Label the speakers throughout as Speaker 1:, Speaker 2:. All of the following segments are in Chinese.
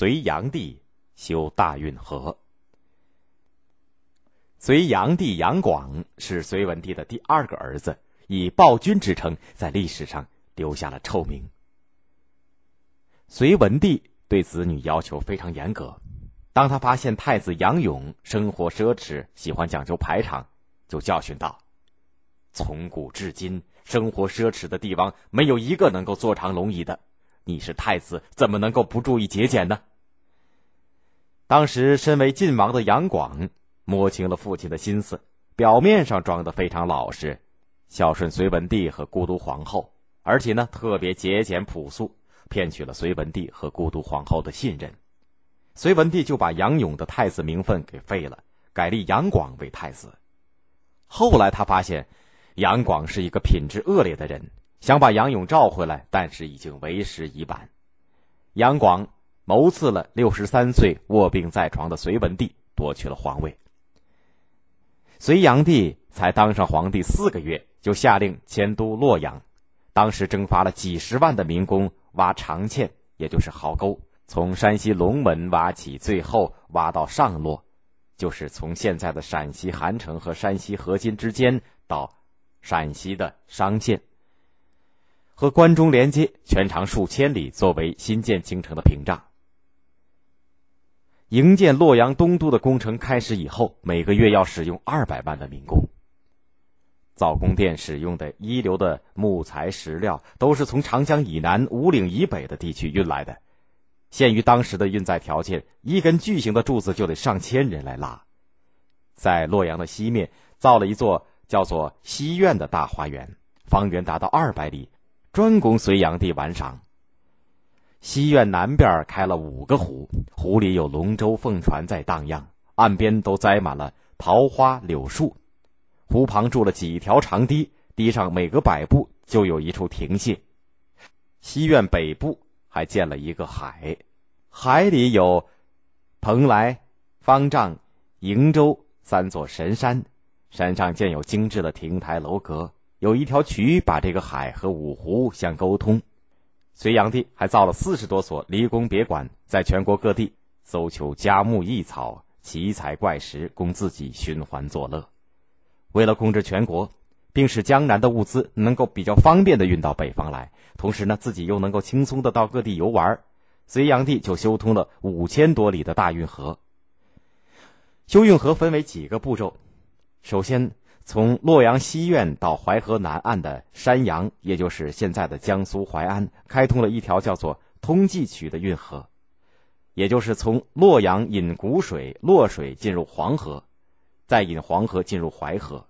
Speaker 1: 隋炀帝修大运河。隋炀帝杨广是隋文帝的第二个儿子，以暴君之称在历史上留下了臭名。隋文帝对子女要求非常严格，当他发现太子杨勇生活奢侈，喜欢讲究排场，就教训道：“从古至今，生活奢侈的帝王没有一个能够坐长龙椅的。你是太子，怎么能够不注意节俭呢？”当时身为晋王的杨广摸清了父亲的心思，表面上装得非常老实，孝顺隋文帝和孤独皇后，而且呢特别节俭朴素，骗取了隋文帝和孤独皇后的信任。隋文帝就把杨勇的太子名分给废了，改立杨广为太子。后来他发现，杨广是一个品质恶劣的人，想把杨勇召回来，但是已经为时已晚。杨广。谋刺了六十三岁卧病在床的隋文帝，夺去了皇位。隋炀帝才当上皇帝四个月，就下令迁都洛阳。当时征发了几十万的民工挖长堑，也就是壕沟，从山西龙门挖起，最后挖到上洛，就是从现在的陕西韩城和山西河津之间到陕西的商县，和关中连接，全长数千里，作为新建京城的屏障。营建洛阳东都的工程开始以后，每个月要使用二百万的民工。造宫殿使用的一流的木材石料，都是从长江以南、五岭以北的地区运来的。限于当时的运载条件，一根巨型的柱子就得上千人来拉。在洛阳的西面造了一座叫做西苑的大花园，方圆达到二百里，专供隋炀帝玩赏。西苑南边开了五个湖，湖里有龙舟、凤船在荡漾，岸边都栽满了桃花、柳树。湖旁筑了几条长堤，堤上每隔百步就有一处亭榭。西苑北部还建了一个海，海里有蓬莱、方丈、瀛洲三座神山，山上建有精致的亭台楼阁，有一条渠把这个海和五湖相沟通。隋炀帝还造了四十多所离宫别馆，在全国各地搜求佳木异草、奇材怪石，供自己寻欢作乐。为了控制全国，并使江南的物资能够比较方便的运到北方来，同时呢，自己又能够轻松的到各地游玩，隋炀帝就修通了五千多里的大运河。修运河分为几个步骤，首先。从洛阳西苑到淮河南岸的山阳，也就是现在的江苏淮安，开通了一条叫做通济渠的运河，也就是从洛阳引谷水、洛水进入黄河，再引黄河进入淮河，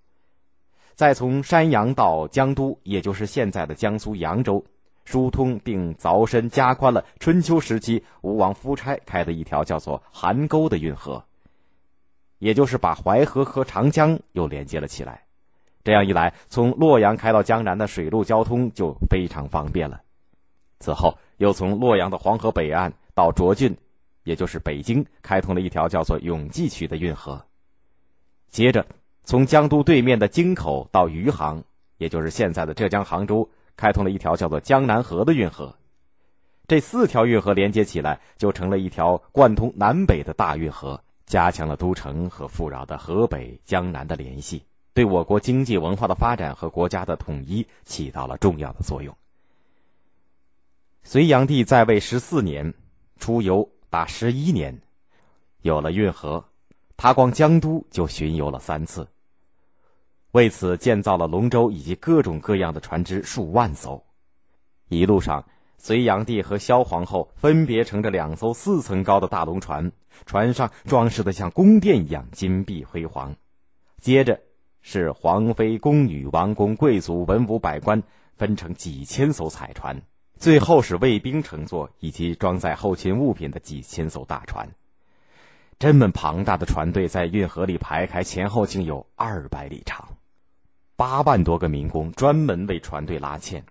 Speaker 1: 再从山阳到江都，也就是现在的江苏扬州，疏通并凿深加宽了春秋时期吴王夫差开的一条叫做邗沟的运河。也就是把淮河和长江又连接了起来，这样一来，从洛阳开到江南的水陆交通就非常方便了。此后，又从洛阳的黄河北岸到涿郡，也就是北京，开通了一条叫做永济渠的运河。接着，从江都对面的京口到余杭，也就是现在的浙江杭州，开通了一条叫做江南河的运河。这四条运河连接起来，就成了一条贯通南北的大运河。加强了都城和富饶的河北、江南的联系，对我国经济文化的发展和国家的统一起到了重要的作用。隋炀帝在位十四年，出游达十一年，有了运河，他光江都就巡游了三次。为此建造了龙舟以及各种各样的船只数万艘，一路上。隋炀帝和萧皇后分别乘着两艘四层高的大龙船，船上装饰的像宫殿一样金碧辉煌。接着是皇妃、宫女、王公、贵族、文武百官，分成几千艘彩船。最后是卫兵乘坐以及装载后勤物品的几千艘大船。这么庞大的船队在运河里排开，前后竟有二百里长。八万多个民工专门为船队拉纤。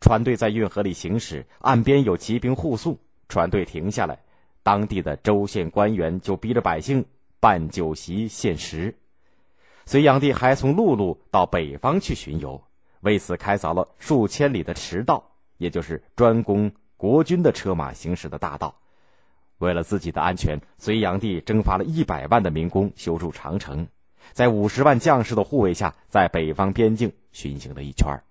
Speaker 1: 船队在运河里行驶，岸边有骑兵护送。船队停下来，当地的州县官员就逼着百姓办酒席献食。隋炀帝还从陆路到北方去巡游，为此开凿了数千里的驰道，也就是专供国军的车马行驶的大道。为了自己的安全，隋炀帝征发了一百万的民工修筑长城，在五十万将士的护卫下，在北方边境巡行了一圈。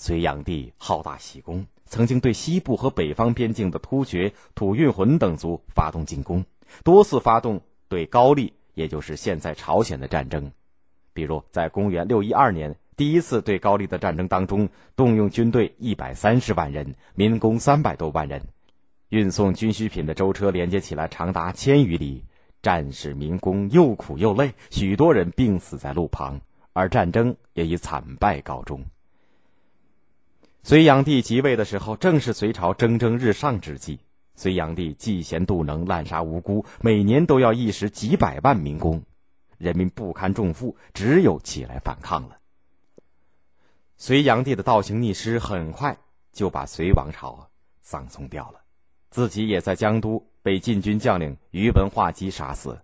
Speaker 1: 隋炀帝好大喜功，曾经对西部和北方边境的突厥、吐运浑等族发动进攻，多次发动对高丽，也就是现在朝鲜的战争。比如，在公元六一二年，第一次对高丽的战争当中，动用军队一百三十万人，民工三百多万人。运送军需品的舟车连接起来长达千余里，战士民工又苦又累，许多人病死在路旁，而战争也以惨败告终。隋炀帝即位的时候，正是隋朝蒸蒸日上之际。隋炀帝嫉贤妒能，滥杀无辜，每年都要一时几百万民工，人民不堪重负，只有起来反抗了。隋炀帝的倒行逆施，很快就把隋王朝葬送掉了。自己也在江都被禁军将领于文化基杀死。